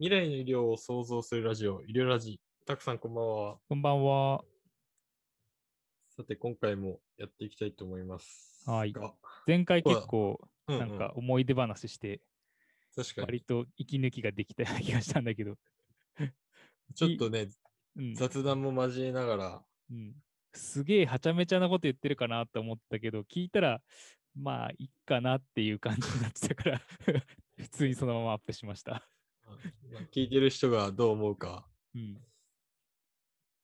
未来の医療を創造するラジオ、医療ラジ。たくさんこんばんは。こんばんは。さて、今回もやっていきたいと思います。はいが前回結構うんなんか思い出話して、確かに割。と息抜きができたような気がしたんだけど、ちょっとね、うん雑談も交えながら、うん、すげえはちゃめちゃなこと言ってるかなって思ったけど、聞いたら、まあ、いっかなっていう感じになってたから、普通にそのままアップしました。まあ聞いてる人がどう思うかうん。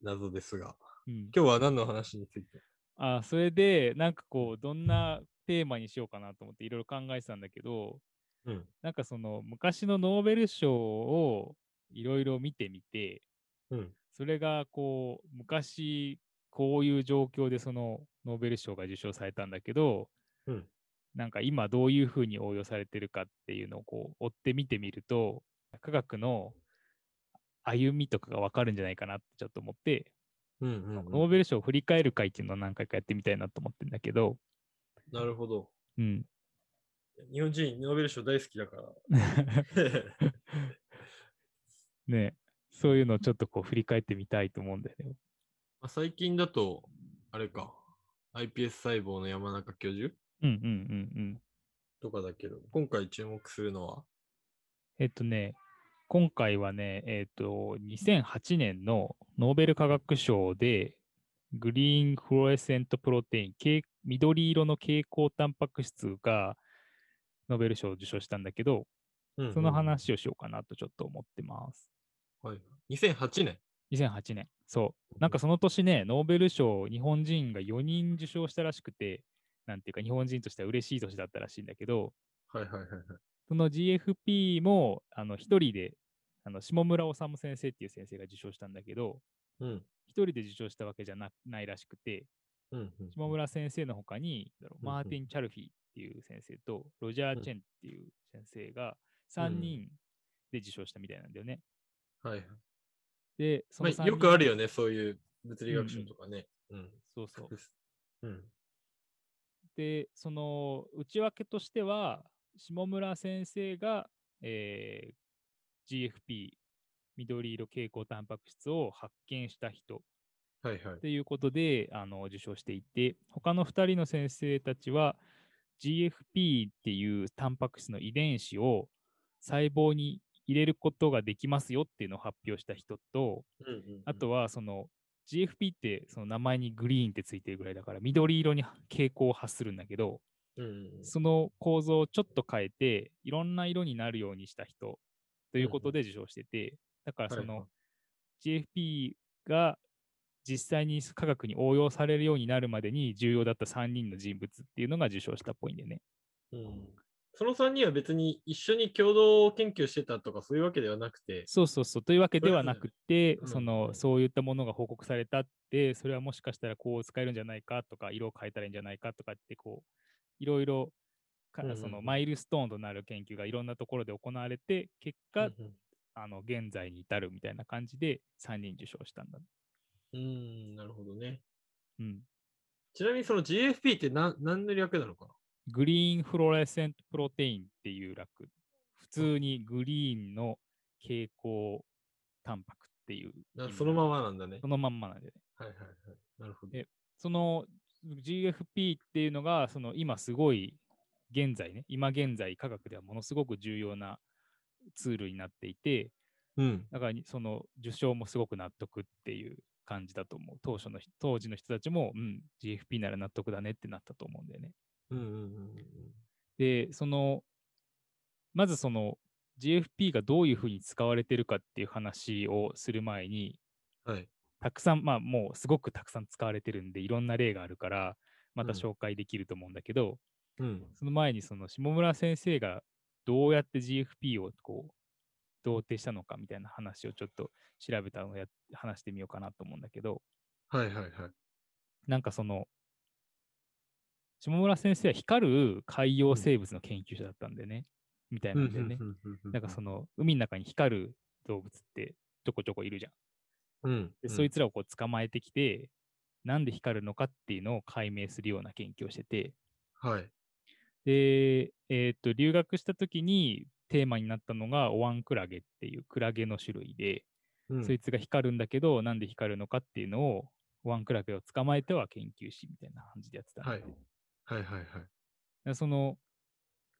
謎ですが、うん、今日は何の話について？あそれで、なんかこう、どんなテーマにしようかなと思っていろいろ考えてたんだけど、うん。なんかその昔のノーベル賞をいろいろ見てみて、うん。それがこう昔こういう状況でそのノーベル賞が受賞されたんだけどうん。なんか今どういうふうに応用されてるかっていうのをこう追って見てみると科学の歩みとかが分かるんじゃないかなってちょっと思って、うんうん、ノーうん。ベル賞を振り返る会っていうのを何回かやってみたいなと思ってるんだけど、なるほど。うん、日本人、ノーベル賞大好きだから。ねそういうのをちょっとこう振り返ってみたいと思うんだよね。まあ最近だと、あれか、iPS 細胞の山中教授うんうんうんうん。とかだけど、今回注目するのは、えっとね、今回はね、えっと、2008年のノーベル化学賞で、グリーンフロレセントプロテイン、緑色の蛍光タンパク質がノーベル賞を受賞したんだけど、うんうんその話をしようかなとちょっと思ってます。はい。2008年？2008年。そう。なんかその年ね、ノーベル賞、日本人が4人受賞したらしくて、なんていうか、日本人としては嬉しい年だったらしいんだけど、はいはいはいはい。その GFP もあの一人であの下村治先生っていう先生が受賞したんだけど、うん。一人で受賞したわけじゃなないらしくて、うんうん。下村先生の他に、マーティン・チャルフィーっていう先生と、ロジャー・チェンっていう先生が3人で受賞したみたいなんだよね。はいはい。で、そのまあ、3よくあるよ。よね、そういう物理学賞とかね。うん。そうそう。うん。で、その内訳としては、下村先生が、えー GFP、緑色蛍光タンパク質を発見した人はいはいと。いうことであの受賞していて、他の2人の先生たちは GFP っていうタンパク質の遺伝子を細胞に入れることができますよっていうのを発表した人と、うんうんうんあとはその GFP ってその名前にグリーンってついてるぐらいだから緑色に蛍光を発するんだけど、その構造をちょっと変えていろんな色になるようにした人ということで受賞してて、だからその GFP が実際に科学に応用されるようになるまでに重要だった3人の人物っていうのが受賞したっぽいんでね。うん。その3人は別に一緒に共同研究してたとかそういうわけではなくて、そうそうそう。というわけではなくて、うん。そのうんそういったものが報告されたって、それはもしかしたらこう使えるんじゃないかとか、色を変えたらいいんじゃないかとかって、こう、いろいろそのマイルストーンとなる研究がいろんなところで行われて、結果、うんうんあの現在に至るみたいな感じで3人受賞したんだ。うーん、なるほどね。うん。ちなみにその GFP って何何の略なのかな？グリーンフロレセントプロテインっていう略。普通にグリーンの蛍光タンパクっていうそのまま。まなんだねそ。のまんまなんでね。はいはいはい。なるほど。えその GFP っていうのが、その今すごい現在ね、今現在科学ではものすごく重要なツールになっていて、うん。だからにその受賞もすごく納得っていう感じだと思う。当初の人当時の人たちも、うん、GFP なら納得だねってなったと思うんだよね。うんうんうんで、その、まずその GFP がどういうふうに使われてるかっていう話をする前に、うん。はい。たくさん、まあもうすごくたくさん使われてるんで、いろんな例があるから、またうん紹介できると思うんだけど、うん。その前にその下村先生がどうやって GFP をこう、同定したのかみたいな話をちょっと調べたのをや話してみようかなと思うんだけど、はいはいはい。なんかその、下村先生は光る海洋生物の研究者だったんでね、みたいなんだよね。なんかその、の海の中に光る動物ってちょこちょこいるじゃん。うん。で、そいつらをこう捕まえてきて、なんで光るのかっていうのを解明するような研究をしてて、はい。で、えーっと、留学した時にテーマになったのがオワンクラゲっていうクラゲの種類で、うんそいつが光るんだけど、なんで光るのかっていうのを、オワンクラゲを捕まえては研究しみたいな感じでやってたはい。はいはいはい。その、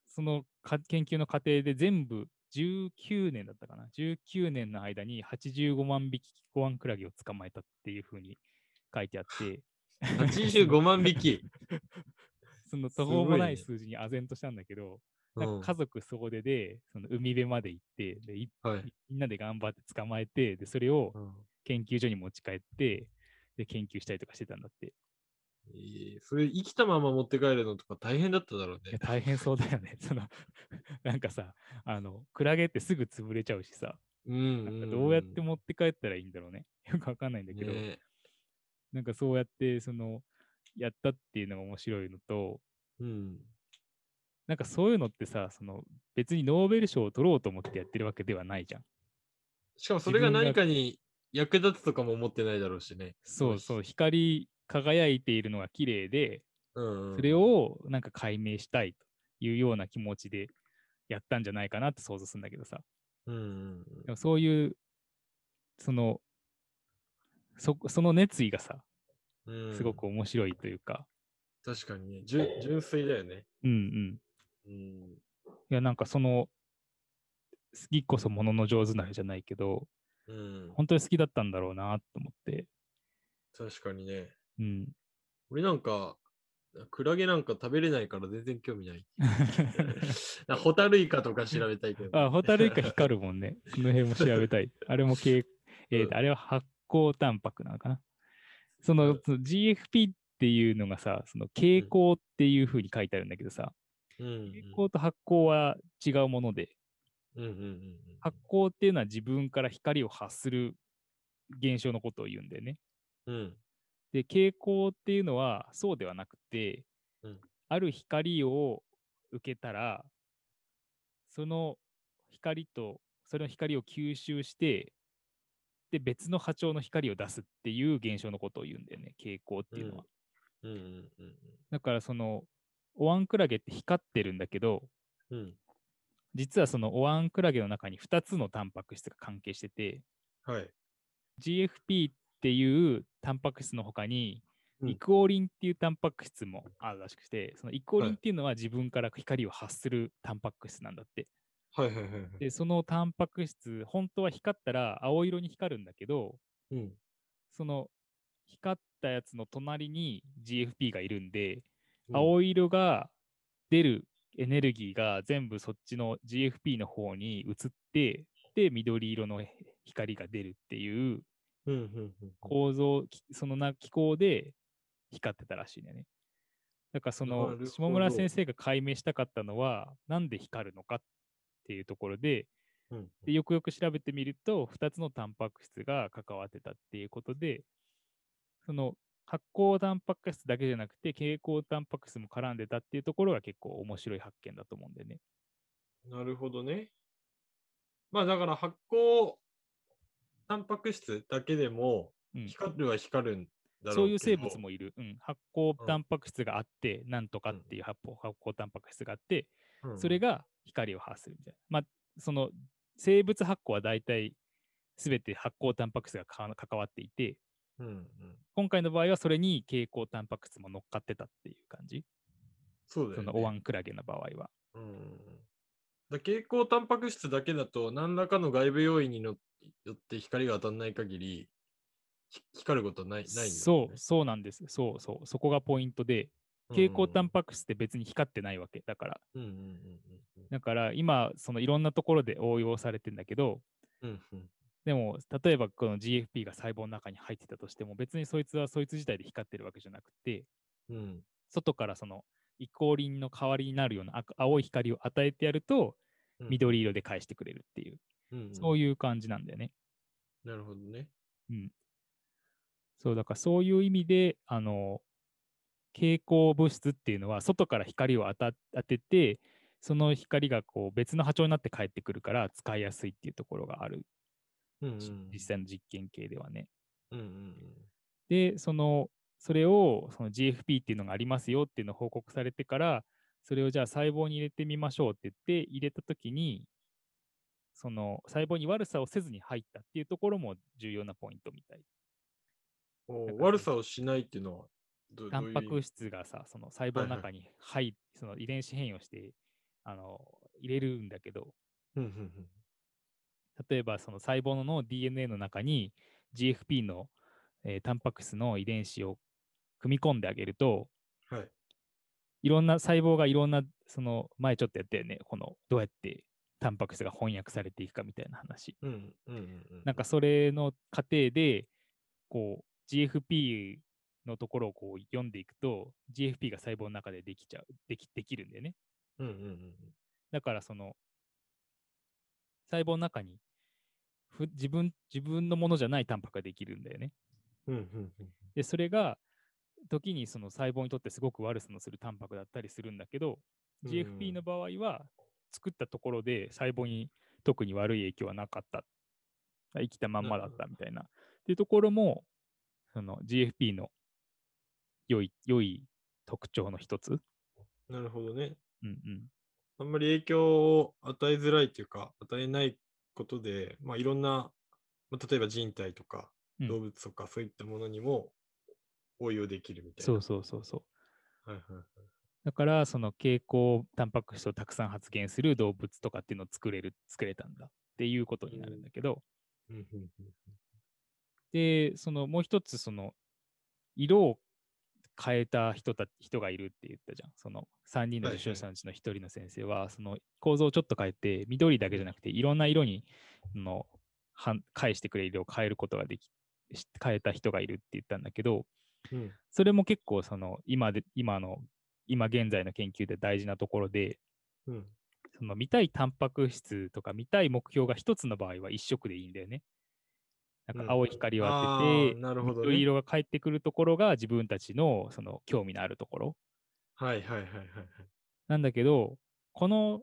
そのか研究の過程で全部19年だったかな。19年の間に85万匹オワンクラゲを捕まえたっていうふうに書いてあって、85万匹。その途方もないね数字に唖然としたんだけど、うんなんか家族総出でその海辺まで行ってでいはい。みんなで頑張って捕まえてでそれをうん研究所に持ち帰ってで研究したりとかしてたんだって。えーそれ生きたまま持って帰るのとか大変だっただろうね。大変そうだよね。その なんかさあのクラゲってすぐ潰れちゃうしさうんなんかどうやって持って帰ったらいいんだろうね。よくわかんないんだけど、ねなんかそうやってそのやったっていうのが面白いのとうん。なんかそういうのってさその別にノーベル賞を取ろうと思ってやってるわけではないじゃん。しかもそれが何かに役立つとかも思ってないだろうしね。そうそう、光り輝いているのが綺麗で。それをなんか解明したいというような気持ちでやったんじゃないかなって想像するんだけどさ。うん。でもそういう、その、そその熱意がさ、うんすごく面白いというか、確かにね。純純粋だよね。うんうん。うん。いや、なんかその、好きこそものの上手なれじゃないけど、うん。本当に好きだったんだろうなと思って、確かにね。うん。俺なんか、クラゲなんか食べれないから全然興味ない。なホタルイカとか調べたいけど。あ、ホタルイカ光るもんね。その辺も調べたい。あれもけい、えーとうんあれは発光タンパクなのかな？その,、うんその GFP っていうのがさ、その蛍光っていうふうに書いてあるんだけどさ、うんうん。蛍光と発光は違うもので、うんうんうんうん。発光っていうのは自分から光を発する現象のことを言うんだよね。うん。で、蛍光っていうのはそうではなくて、うんある光を受けたら、その光と、その光を吸収して、で、別の波長の光を出すっていう現象のことを言うんだよね、蛍光っていうのは。うんうんうんだから、その、オワンクラゲって光ってるんだけど、うん。うん。実はそのオワンクラゲの中に2つのタンパク質が関係してて、はい。GFP っていうタンパク質の他に、うんイクオリンっていうタンパク質もあるらしくて、そのイクオリはいンっていうのは自分から光を発するタンパク質なんだって。はいはいはいはい。で、そのタンパク質、本当は光ったら青色に光るんだけど、うん。その光ったやつの隣に GFP がいるんで、うん青色が出るエネルギーが全部そっちの GFP の方に移って、で、緑色の光が出るっていう。構造、きそのな機構で光ってたらしいんだよね。だからそなのる下村先生が解明したかったのは、なんで光るのかっていうところで、うんでよくよく調べてみると、2つのタンパク質が関わってたっていうことで、その発光タンパク質だけじゃなくて、蛍光タンパク質も絡んでたっていうところが結構面白い発見だと思うんだよね。なるほどね。まあだから発酵タンパク質だけでもうん光るは光るんだろうけど、そういう生物もいる。うん、発光うんタンパク質があって、なんとかっていう発光発光タンパク質があって、うんそれが光を発するみたいな。まあ、その生物発光は大体全て発光タンパク質がか関わっていて、うんうん、今回の場合はそれに蛍光タンパク質も乗っかってたっていう感じ。そうだよね。そのオワンクラゲの場合は。うんうんうんだ蛍光タンパク質だけだと何らかの外部要因にのよって光が当たらない限りひ光ることはないないね。そう、そうなんです。そうそう。そこがポイントで、蛍光タンパク質って別に光ってないわけ。だから、だから今、そのいろんなところで応用されてんだけど、うんうんうんでも、例えばこの GFP が細胞の中に入ってたとしても、別にそいつはそいつ自体で光ってるわけじゃなくて、うん外からそのイコーリンの代わりになるような赤青い光を与えてやると、うん緑色で返してくれるっていう、うんうんそういう感じなんだよね。なるほどね。うん。そう、だからそういう意味で、あの、蛍光物質っていうのは、外から光を当た当てて、その光がこう別の波長になって返ってくるから使いやすいっていうところがある、うんうんし実際の実験系ではね。うんうんで、その、それをその GFP っていうのがありますよっていうのを報告されてから、それをじゃあ細胞に入れてみましょうって言って入れたときに、その細胞に悪さをせずに入ったっていうところも重要なポイントみたい。悪さをしないっていうのはど、どタンパク質がさ、その細胞の中に入、その遺伝子変異をして、あの、入れるんだけど、例えばその細胞の DNA の中に GFP の、えータンパク質の遺伝子を組み込んであげると、うん。はい。いろんな細胞がいろんな、その前ちょっとやったよね、このどうやってタンパク質が翻訳されていくかみたいな話。うんうんうんうん。なんかそれの過程で、こう GFP のところをこう読んでいくと、GFP が細胞の中でできちゃう、できできるんだよね。うんうんうんだからその細胞の中にふ自分自分のものじゃないタンパクができるんだよね。うん。うんうんうんで、それが時にその細胞にとってすごく悪さのするタンパクだったりするんだけど、うん。GFP の場合は作ったところで細胞に特に悪い影響はなかった。生きたまんまだったみたいな。っていうところも、その GFP の良い良い特徴の一つ。なるほどね。うんうん。あんまり影響を与えづらいというか、与えないことで、まあ、いろんな、まあ、例えば人体とかうん動物とかそういったものにも応用できるみたいな。そうそうそうそう。はいはいはい。だから、その蛍光タンパク質をたくさん発現する動物とかっていうのを作れる、作れたんだっていうことになるんだけど、で、そのもう一つ、その色を変えた人た人がいるって言ったじゃん。その3人の受賞者のうちの1人の先生は、その構造をちょっと変えて、緑だけじゃなくて、いろんな色にの返してくれる色を変えることができ、し変えた人がいるって言ったんだけど、うん。それも結構その今で、今の、今現在の研究で大事なところで、うんその見たいタンパク質とか見たい目標が一つの場合は一色でいいんだよね。なんうんか青い光を当あてて、緑色が返ってくるところが自分たちのその興味のあるところはいはいはいはいはい。なんだけど、この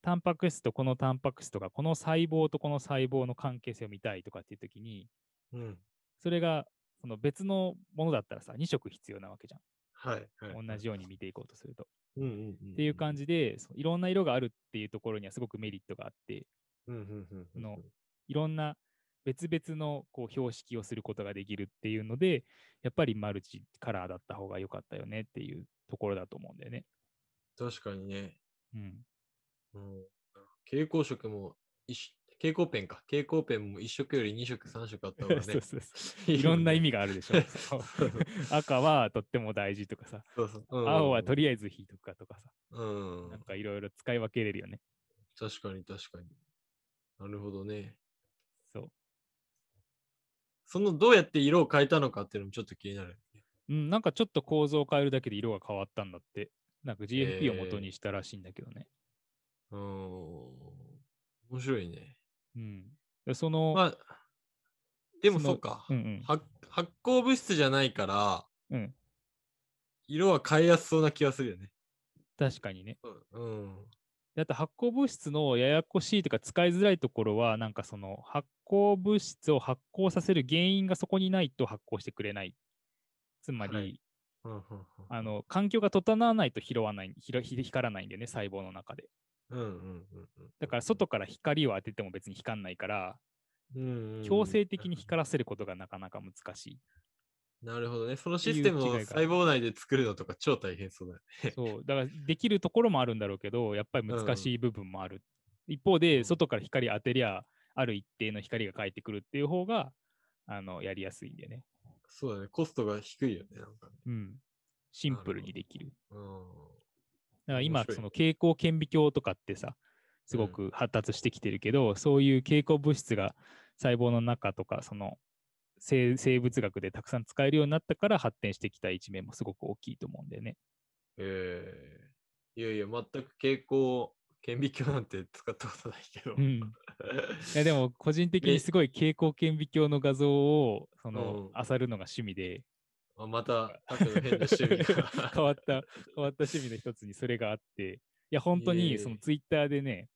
タンパク質とこのタンパク質とか、この細胞とこの細胞の関係性を見たいとかっていう時に、うん。それがその別のものだったらさ、2色必要なわけじゃはいはい。ん。同じように見ていこうとすると。うんうんうん。っていう感じで、そのいろんな色があるっていうところにはすごくメリットがあって、うんうんうんうん。のいろんな別々のこう標識をすることができるっていうので、やっぱりマルチカラーだった方が良かったよねっていうところだと思うんだよね。確かにね。うん。うん。蛍光色も一緒、蛍光ペンか。蛍光ペンも一色より二色、三色あった方がね。そうそうそう いろんな意味があるでしょ。赤はとっても大事とかさ、そうそう。うん青はとりあえず引いとくかとかさ、うんなん。かいろいろ使い分けれるよね。確かに確かに。なるほどね。そう。そのどうやって色を変えたのかっていうのもちょっと気になる。うん、なんかちょっと構造を変えるだけで色が変わったんだって。なんか GFP を元にしたらしいんだけどね。うーん。面白いね。うん。でその、まあ、でもそうか。うんうん。発発光物質じゃないから、うん。色は変えやすそうな気がするよね。確かにね。うん。であと発酵物質のややこしいというか使いづらいところは、なんかその発酵物質を発酵させる原因がそこにないと発酵してくれない。つまり、はいうんうんあの環境が整わないと拾わない、光らないんだよね、細胞の中で。うんうんうんうん。だから外から光を当てても別に光んないから、うんうんうん強制的に光らせることがなかなか難しい。なるほどね。そのシステムを細胞内で作るのとか超大変そうだよね。そう、だからできるところもあるんだろうけど、やっぱり難しい部分もある。一方で、うん外から光当てりゃ、ある一定の光が返ってくるっていう方が、あの、やりやすいんでね。そうだね。コストが低いよね。なんかね。うん。シンプルにできる。うん。だから今その蛍光顕微鏡とかってさ、すごく発達してきてるけど、そういう蛍光物質が細胞の中とか、その生生物学でたくさん使えるようになったから発展してきた一面もすごく大きいと思うんだよね。ええいやいや、全く蛍光顕微鏡なんて使ったことないけど。うん。いやでも個人的にえすごい蛍光顕微鏡の画像をそのうん漁るのが趣味であまた、変な趣味が。変わった変わった趣味の一つにそれがあって。いや本当にそのツイッターでね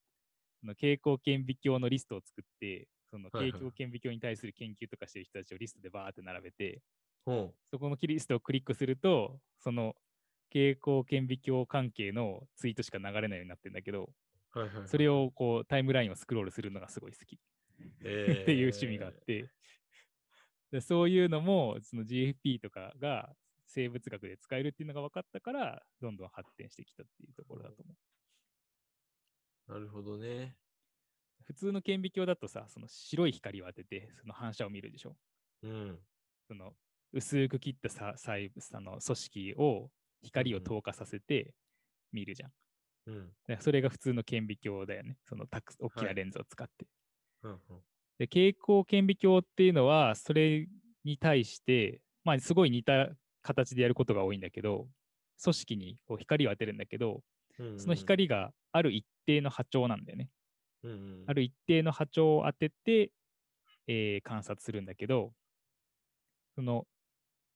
その蛍光顕微鏡のリストを作ってそのはいはい。蛍光顕微鏡に対する研究とかしてる人たちをリストでバーって並べてう。ん。そこのリストをクリックするとその蛍光顕微鏡関係のツイートしか流れないようになってるんだけどはいはいはい。それ、をこうタイムラインをスクロールするのがすごい好き。え っていう趣味があって、でそういうのもその GFP とかが生物学で使えるっていうのが分かったから、どんどん発展してきたっていうところだと思う。ーなるほどね。普通の顕微鏡だとさ、その白い光を当てて、その反射を見るでしょ？うん。その薄く切ったさ細部あの組織を光を透過させて見るじゃん。うん。でそれが普通の顕微鏡だよね。そのたく大きはないレンズを使って。うんうん。で蛍光顕微鏡っていうのは、それに対して、まあ、すごい似た形でやることが多いんだけど、組織にこう光を当てるんだけど、うんうんその、光がある一定の波長なんだよね。うんうん、ある一定の波長を当てて、えー観察するんだけど、その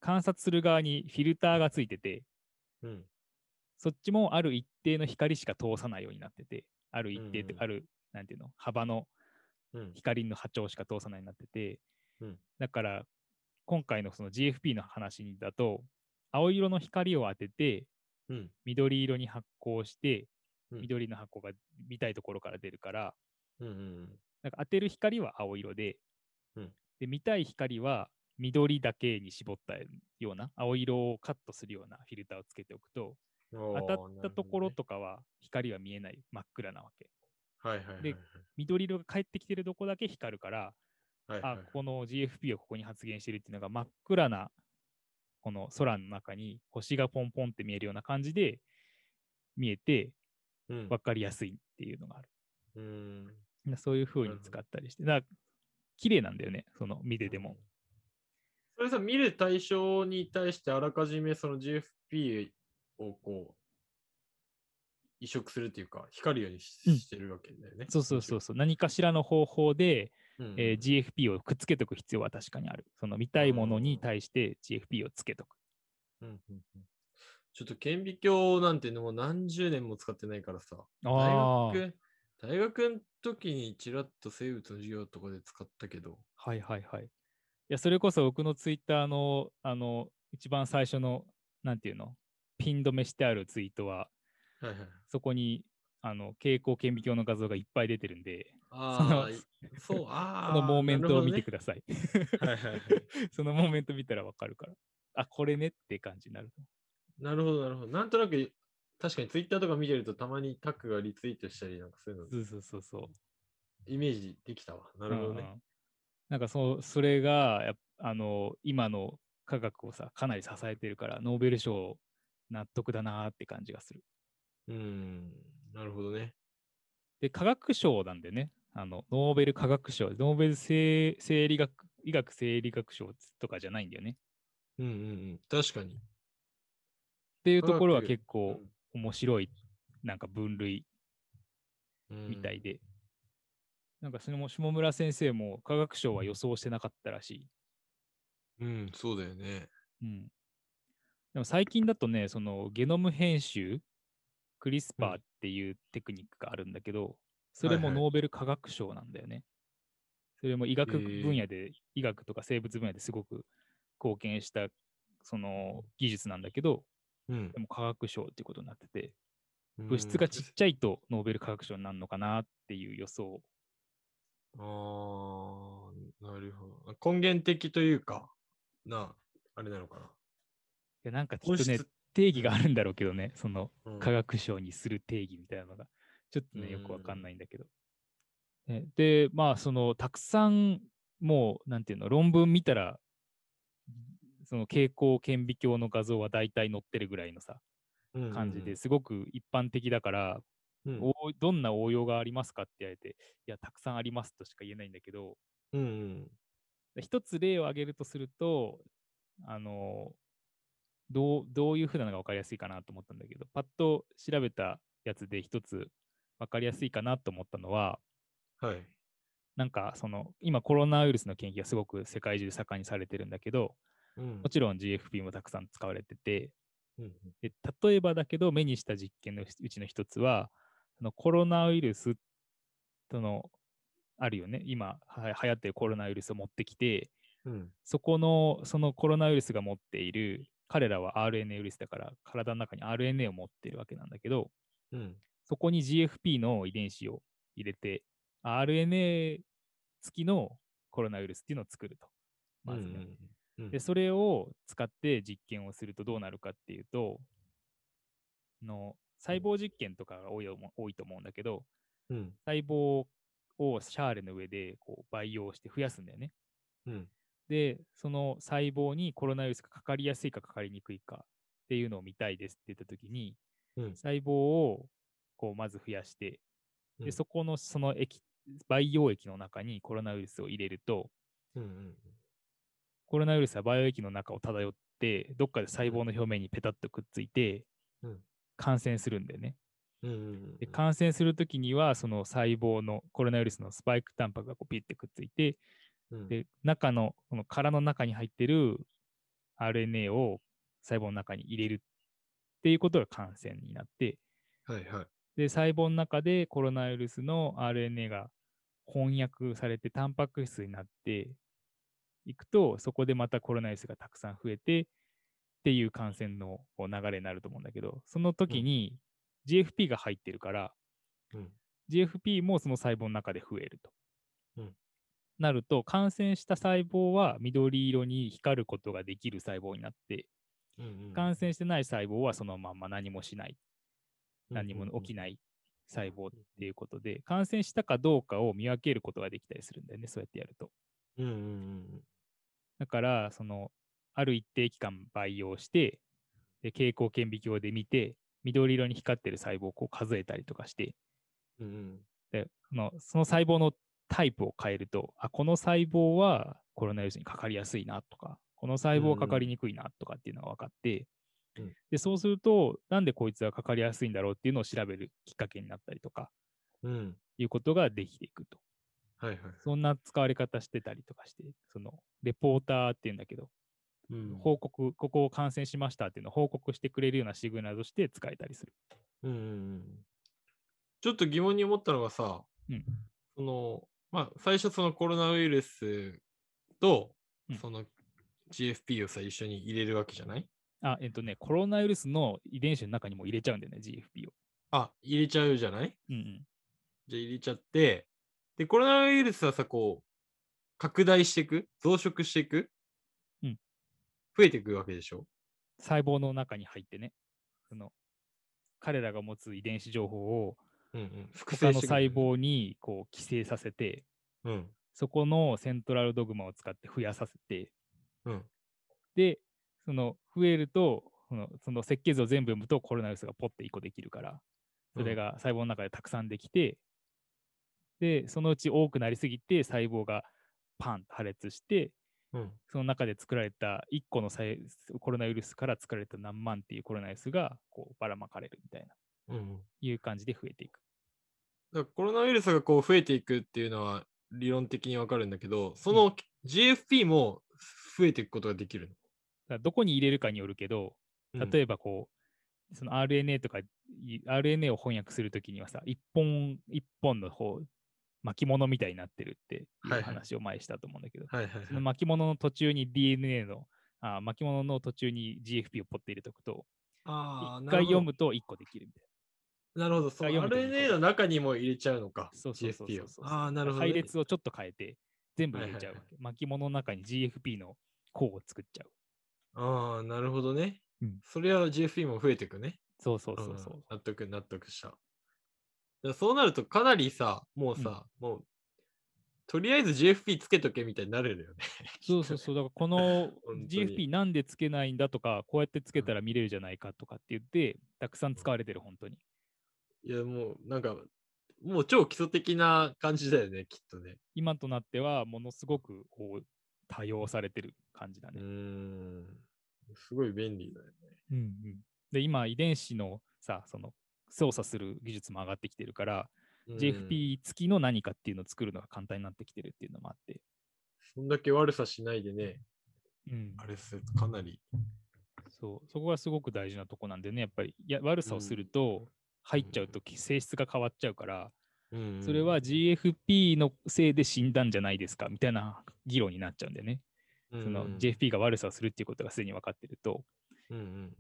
観察する側にフィルターがついてて、うん。そっちもある一定の光しか通さないようになってて、ある一定って、うんうんある、なんていうの、幅のうん。光の波長しか通さないになってて、うんだから今回のその GFP の話だと、青色の光を当てて、うん。緑色に発光して、うん緑の発光が見たいところから出るから、うん。うん。なんか当てる光は青色で、うんで見たい光は緑だけに絞ったような、青色をカットするようなフィルターをつけておくと、当当たったところとかは光は見えない、真っ暗なわけ。はいはいはいはい。で緑色が返ってきてるとこだけ光るから、はいはいあ、この GFP をここに発現してるっていうのが真っ暗なこの空の中に星がポンポンって見えるような感じで見えてうん分かりやすいっていうのがある。うん。なそういう風に使ったりして、だから綺麗なんだよね、その見てても。それさ、見る対象に対してあらかじめその GFP をこう、移植するっていうか、光るようにし,、うんてるわけだよね。そうそうそうそう、何かしらの方法で、うんうん。えー GFP をくっつけとく必要は確かにある。その見たいものに対して GFP をつけとく。うんうんうんちょっと顕微鏡なんてのも何十年も使ってないからさ、あ大ー学、大学の時にちらっと生物の授業とかで使ったけど、はいはいはい。いや、それこそ僕のツイッターの、あの、一番最初の、なんていうの、ピン止めしてあるツイートは、はいはい。そこに、あの、蛍光顕微鏡の画像がいっぱい出てるんで、ああ、いそう、ああ。そのモーメントを見てくだださい。さい。はいはいはい。そのモーメント見たらわかるから。あ、これねって感じになると。なるほど、なるほど。なんとなく、確かにツイッターとか見てるとたまにタックがリツイートしたりなんかそういうのそうそうそうそう。イメージできたわ。なるほどね。うんうんなんかそう、それがあの、今の科学をさ、かなり支えてるから、ノーベル賞納得だなーって感じがする。うん、なるほどね。で、科学賞なんでね、あの、ノーベル科学賞、ノーベル生生理学、医学生理学賞とかじゃないんだよね。うんうんうん。確かに。っていうところは結構面白い、なんか分類うんみたい。で。なんかそれも下村先生も科学賞は予想してなかったらしい。うん、そうだよね。うん。でも最近だとね、そのゲノム編集、クリスパーっていうテクニックがあるんだけど、それもはいはいノーベル科学賞なんだよね。それも医学分野で、医学とか生物分野ですごく貢献したその技術なんだけど、うんで。も科学賞っていうことになってて、物質がちっゃちゃいとノーベル科学賞になるのかなっていう予想。ああ、なるほど。根源的というか、な、あれなのかな。いやなんかきっ本とね質、定義があるんだろうけどね、そのうん。科学賞にする定義みたいなのが、ちょっとね、うん。よくわかんないんだけど。ね。で、まあ、その、たくさん、もう、なんていうの、論文見たら、その蛍光顕微鏡の画像は大体載ってるぐらいのさ、感じですごく一般的だから、うん。どんな応用がありますかって言われて、いや、たくさんありますとしか言えないんだけど、うんうん。一つ例を挙げるとすると、あの、どうどういうふうなのが分かりやすいかなと思ったんだけど、パッと調べたやつで一つ分かりやすいかなと思ったのは、はい。なんかその今コロナウイルスの研究がすごく世界中盛んにされてるんだけど、うん。もちろん GFP もたくさん使われてて、うんで例えばだけど目にした実験のうちの一つは、あのコロナウイルスとのあるよね、今は流行ってるコロナウイルスを持ってきて、うん。そこの、そのコロナウイルスが持っている、彼らは RNA ウイルスだから、体の中に RNA を持っているわけなんだけど、うんそこに GFP の遺伝子を入れて、RNA 付きのコロナウイルスっていうのを作ると。まずね。うんうんうんで、それを使って実験をするとどうなるかっていうと、の細胞実験とかが多い思多いと思うんだけど、うん細胞をシャーレの上でこう培養して増やすんだよね。うんで、その細胞にコロナウイルスがかかりやすいかかかりにくいかっていうのを見たいですって言ったときに、うん。細胞をこうまず増やして、でうん。そこのその液培養液の中にコロナウイルスを入れると、うんうんコロナウイルスは培養液の中を漂って、どっかで細胞の表面にペタッとくっついてうん、感染するんだよね。うんうんうんで感染するときには、その細胞のコロナウイルスのスパイクタンパクがこうピッてくっついて、うんで、中の、この殻の中に入ってる RNA を細胞の中に入れるっていうことが感染になって、はいはい。で、細胞の中でコロナウイルスの RNA が翻訳されて、タンパク質になっていくと、そこでまたコロナウイルスがたくさん増えてっていう感染の流れになると思うんだけど、その時に GFP が入ってるから、うん GFP もその細胞の中で増えると。うんなると、感染した細胞は緑色に光ることができる細胞になって、うんうん感染してない細胞はそのまま何もしない、何も起きい。ない細胞っていうことで、感染したかどうかを見分けることができたりするんだよね、そうやってやると。うんうんうんだから、その、ある一定期間培養して、で蛍光顕微鏡で見て、緑色に光ってる細胞をこう数えたりとかして、うんうんでそのその細胞のタイプを変えると、あ、この細胞はコロナウイルスにかかりやすいなとか、この細胞はかかりにくいなとかっていうのが分かって、うんでそうすると、なんでこいつはかかりやすいんだろうっていうのを調べるきっかけになったりとか、うん。いうことができていくと。はいはい。そんな使われ方してたりとかして、そのレポーターっていうんだけど、うん報告、ここを感染しましたっていうのを報告してくれるようなシグナルとして使えたりする。うんうんうんちょっと疑問に思ったのがさ、うんその、まあ、最初そのコロナウイルスとうん、その GFP をさ、一緒に入れるわけじゃない？あ、えっとね、コロナウイルスの遺伝子の中にも入れちゃうんだよね、GFP を。あ、入れちゃうじゃない？うんうん。じゃあ入れちゃって、で、コロナウイルスはさ、こう、拡大していく？増殖していく？うん。増えていくわけでしょ？細胞の中に入ってね、その彼らが持つ遺伝子情報をうんうん。複他の細。胞にこう寄生させて、うん。そこのセントラルドグマを使って増やさせて、うん。で、その増えると、そのその設計図を全部読むとコロナウイルスがポッて1個できるから、それが細胞の中でたくさんできて、で、そのうち多くなりすぎて細胞がパンと破裂して、うん。その中で作られた1個のコロナウイルスから作られた何万っていうコロナウイルスがこうばらまかれるみたいな、うんうん。いう感じで増えていく。だコロナウイルスがこう増えていくっていうのは理論的にわかるんだけど、その GFP も増えていくことができるだからどこに入れるかによるけど、の。例えばこう、その RNA とか、い RNA を翻訳するときにはさ、一本一本の方、巻物みたいになってるっていはいうはい。話を前にしたと思うんだけど、はいはいはい。その巻物の途中に DNA の、あ巻物の途中に GFP をポッて入れとくと、ああ、一なるほど。回読むと一個できるみたいなるほど。その読むといい RNA の中にも入れちゃうのか。そうそうそうそうそうああ、なな。るほど、ね。配列をちょっと変えて、全部入れちゃうわはいけ。巻物の中に GFP の項を作っちゃう。ああ、なるほどね。うんそれは GFP も増えていくね。そうそうそうそうん。納得、納得した。そうなるとかなりさ、もうさ、もう、とりあえず GFP つけとけみたいになるよね。そうそうそう。だからこの GFP なんでつけないんだとか、こうやってつけたら見れるじゃないかとかって言って、たくさん使われてる、本当に。いや、もう、なんか、もう超基礎的な感じだよね、きっとね。今となっては、ものすごくこう多用されてる感じだね。ん。すごい便利だよね。うんうんで、今、遺伝子のさ、その操作する技術も上がってきてるから、うん GFP 付きの何かっていうのを作るのが簡単になってきてるっていうのもあって。そんだけ悪さしないでね、うんあれっす、かなり。そう、そこがすごく大事なとこなんでね、やっぱりいや悪さをすると、入っちゃうとき性質が変わっちゃうから、うんそれは GFP のせいで死んだんじゃないですかみたいな議論になっちゃうんだよね。その JFP が悪さをするっていうことがすでに分かってると、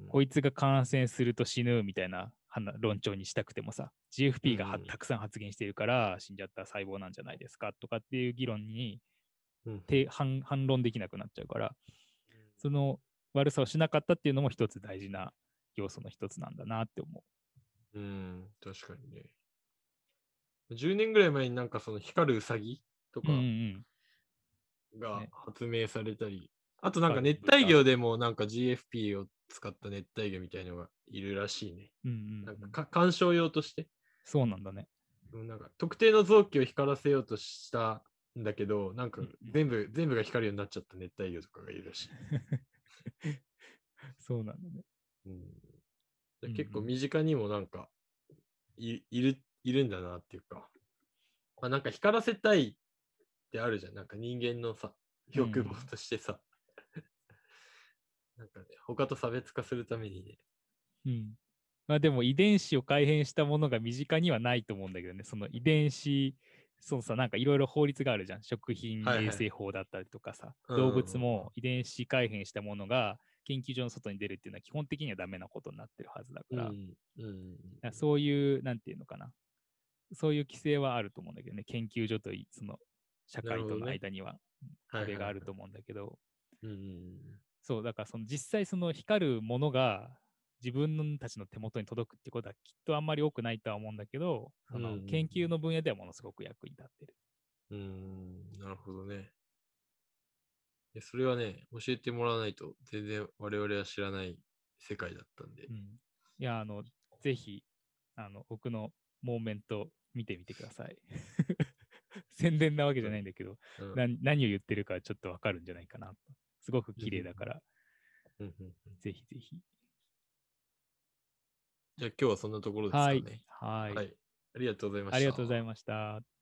こいつが感染すると死ぬみたいな論調にしたくてもさ、GFP がたくさん発言しているから死んじゃった細胞なんじゃないですかとかっていう議論に反論できなくなっちゃうから、その悪さをしなかったっていうのも一つ大事な要素の一つなんだなって思うん、確かにね。10年ぐらい前になんかその光るウサギとう。かうんうんがね発明されたり、あとなんか熱帯魚でもなんか GFP を使った熱帯魚みたいのがいるらしいね。うん。うんうんなんうんかか鑑賞用として。そうなんだね。うんなんか特定の臓器を光らせようとしたんだけど、なんかうんうん全部、全部が光るようになっちゃった熱帯魚とかがいるらしい。そうなんだね。うんうんうん結構身近にもなんかいいるいるんだなっていうか、まあ、なんか光らせたいってあるじゃん。なんか人間のさ、欲望としてさ。なんかね、他と差別化するためにね。うん。まあでも遺伝子を改変したものが身近にはないと思うんだけどね、その遺伝子、そうさ、なんかいろいろ法律があるじゃん。食品はいはい衛生法だったりとかさ、うんうんうん動物も遺伝子改変したものが研究所の外に出るっていうのは基本的にはダメなことになってるはずだから、うんうん。だからそういう、なんていうのかな。そういう規制はあると思うんだけどね、研究所といその社会との間には。壁があると思うんだけど、そう、だからその実際その光るものが自分たちの手元に届くってことはきっとあんまり多くないとは思うんだけど、その研究の分野ではものすごく役に立ってる。うんうんなるほどね。いやそれはね、教えてもらわないと全然我々は知らない世界だったんでう。ん、いや、あの、ぜひ、あの、僕のモーメント見てみてください。宣伝なわけじゃないんだけど、うん何何を言ってるかちょっとわかるんじゃないかなと。すごく綺麗だから、うんうんうんぜひぜひ。じゃあ今日はそんなところですかね。はい。はい。はい。ありがとうございました。ありがとうございました。